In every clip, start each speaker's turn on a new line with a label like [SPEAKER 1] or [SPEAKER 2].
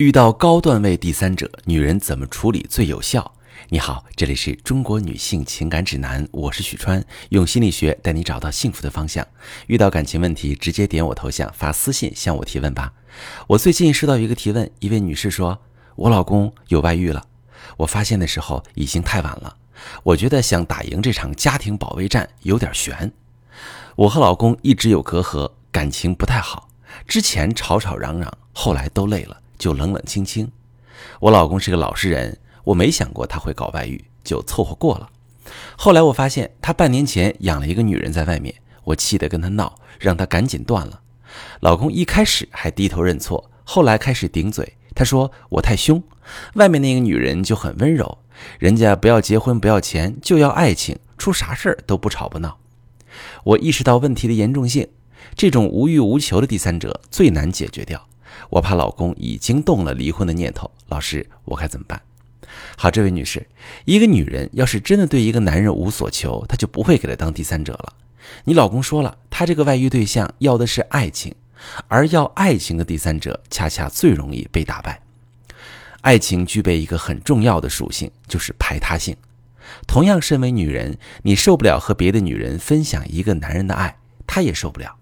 [SPEAKER 1] 遇到高段位第三者，女人怎么处理最有效？你好，这里是中国女性情感指南，我是许川，用心理学带你找到幸福的方向。遇到感情问题，直接点我头像发私信向我提问吧。我最近收到一个提问，一位女士说：“我老公有外遇了，我发现的时候已经太晚了。我觉得想打赢这场家庭保卫战有点悬。我和老公一直有隔阂，感情不太好，之前吵吵嚷嚷，后来都累了。”就冷冷清清。我老公是个老实人，我没想过他会搞外遇，就凑合过了。后来我发现他半年前养了一个女人在外面，我气得跟他闹，让他赶紧断了。老公一开始还低头认错，后来开始顶嘴。他说我太凶，外面那个女人就很温柔，人家不要结婚不要钱，就要爱情，出啥事儿都不吵不闹。我意识到问题的严重性，这种无欲无求的第三者最难解决掉。我怕老公已经动了离婚的念头，老师，我该怎么办？好，这位女士，一个女人要是真的对一个男人无所求，她就不会给他当第三者了。你老公说了，他这个外遇对象要的是爱情，而要爱情的第三者恰恰最容易被打败。爱情具备一个很重要的属性，就是排他性。同样，身为女人，你受不了和别的女人分享一个男人的爱，他也受不了。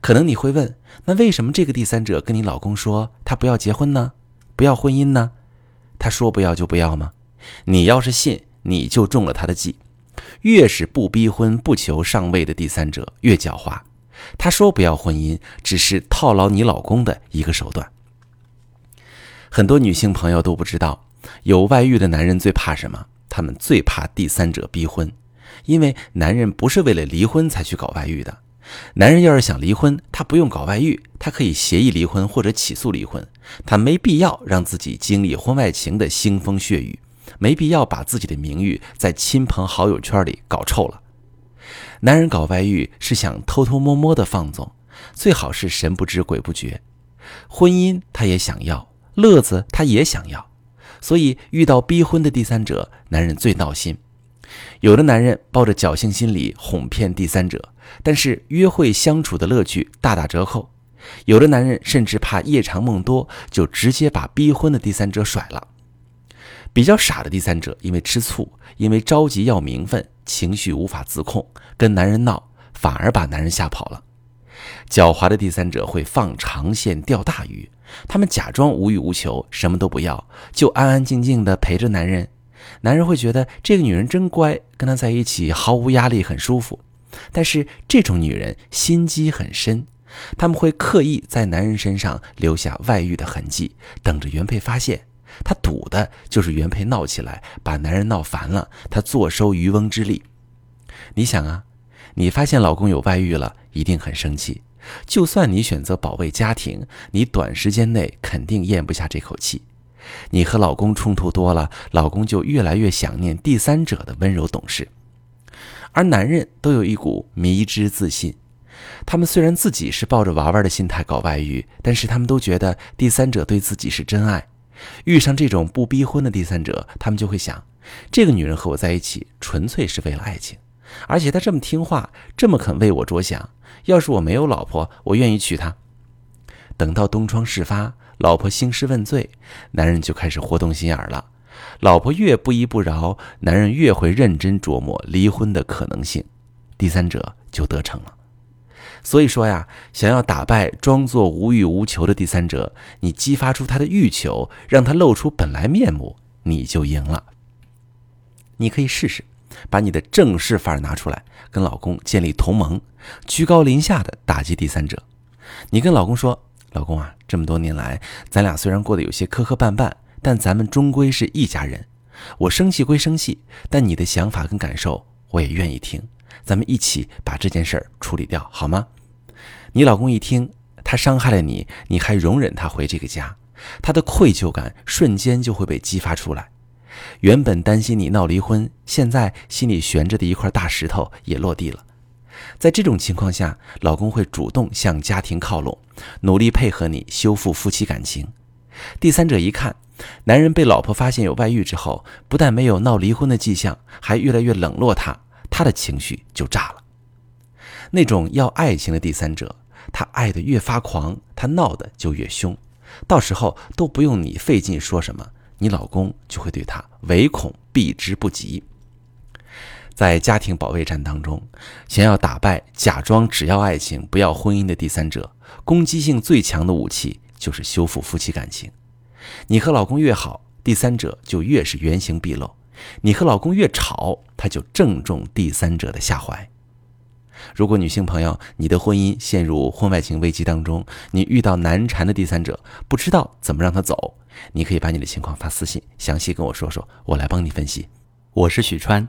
[SPEAKER 1] 可能你会问，那为什么这个第三者跟你老公说他不要结婚呢？不要婚姻呢？他说不要就不要吗？你要是信，你就中了他的计。越是不逼婚、不求上位的第三者，越狡猾。他说不要婚姻，只是套牢你老公的一个手段。很多女性朋友都不知道，有外遇的男人最怕什么？他们最怕第三者逼婚，因为男人不是为了离婚才去搞外遇的。男人要是想离婚，他不用搞外遇，他可以协议离婚或者起诉离婚，他没必要让自己经历婚外情的腥风血雨，没必要把自己的名誉在亲朋好友圈里搞臭了。男人搞外遇是想偷偷摸摸的放纵，最好是神不知鬼不觉。婚姻他也想要，乐子他也想要，所以遇到逼婚的第三者，男人最闹心。有的男人抱着侥幸心理哄骗第三者，但是约会相处的乐趣大打折扣；有的男人甚至怕夜长梦多，就直接把逼婚的第三者甩了。比较傻的第三者，因为吃醋，因为着急要名分，情绪无法自控，跟男人闹，反而把男人吓跑了。狡猾的第三者会放长线钓大鱼，他们假装无欲无求，什么都不要，就安安静静的陪着男人。男人会觉得这个女人真乖，跟她在一起毫无压力，很舒服。但是这种女人心机很深，他们会刻意在男人身上留下外遇的痕迹，等着原配发现。她赌的就是原配闹起来，把男人闹烦了，她坐收渔翁之利。你想啊，你发现老公有外遇了，一定很生气。就算你选择保卫家庭，你短时间内肯定咽不下这口气。你和老公冲突多了，老公就越来越想念第三者的温柔懂事。而男人都有一股迷之自信，他们虽然自己是抱着玩玩的心态搞外遇，但是他们都觉得第三者对自己是真爱。遇上这种不逼婚的第三者，他们就会想：这个女人和我在一起纯粹是为了爱情，而且她这么听话，这么肯为我着想。要是我没有老婆，我愿意娶她。等到东窗事发。老婆兴师问罪，男人就开始活动心眼了。老婆越不依不饶，男人越会认真琢磨离婚的可能性，第三者就得逞了。所以说呀，想要打败装作无欲无求的第三者，你激发出他的欲求，让他露出本来面目，你就赢了。你可以试试，把你的正式范儿拿出来，跟老公建立同盟，居高临下的打击第三者。你跟老公说。老公啊，这么多年来，咱俩虽然过得有些磕磕绊绊，但咱们终归是一家人。我生气归生气，但你的想法跟感受我也愿意听。咱们一起把这件事儿处理掉，好吗？你老公一听，他伤害了你，你还容忍他回这个家，他的愧疚感瞬间就会被激发出来。原本担心你闹离婚，现在心里悬着的一块大石头也落地了。在这种情况下，老公会主动向家庭靠拢，努力配合你修复夫妻感情。第三者一看，男人被老婆发现有外遇之后，不但没有闹离婚的迹象，还越来越冷落他，他的情绪就炸了。那种要爱情的第三者，他爱得越发狂，他闹得就越凶。到时候都不用你费劲说什么，你老公就会对他唯恐避之不及。在家庭保卫战当中，想要打败假装只要爱情不要婚姻的第三者，攻击性最强的武器就是修复夫妻感情。你和老公越好，第三者就越是原形毕露；你和老公越吵，他就正中第三者的下怀。如果女性朋友你的婚姻陷入婚外情危机当中，你遇到难缠的第三者，不知道怎么让他走，你可以把你的情况发私信，详细跟我说说，我来帮你分析。
[SPEAKER 2] 我是许川。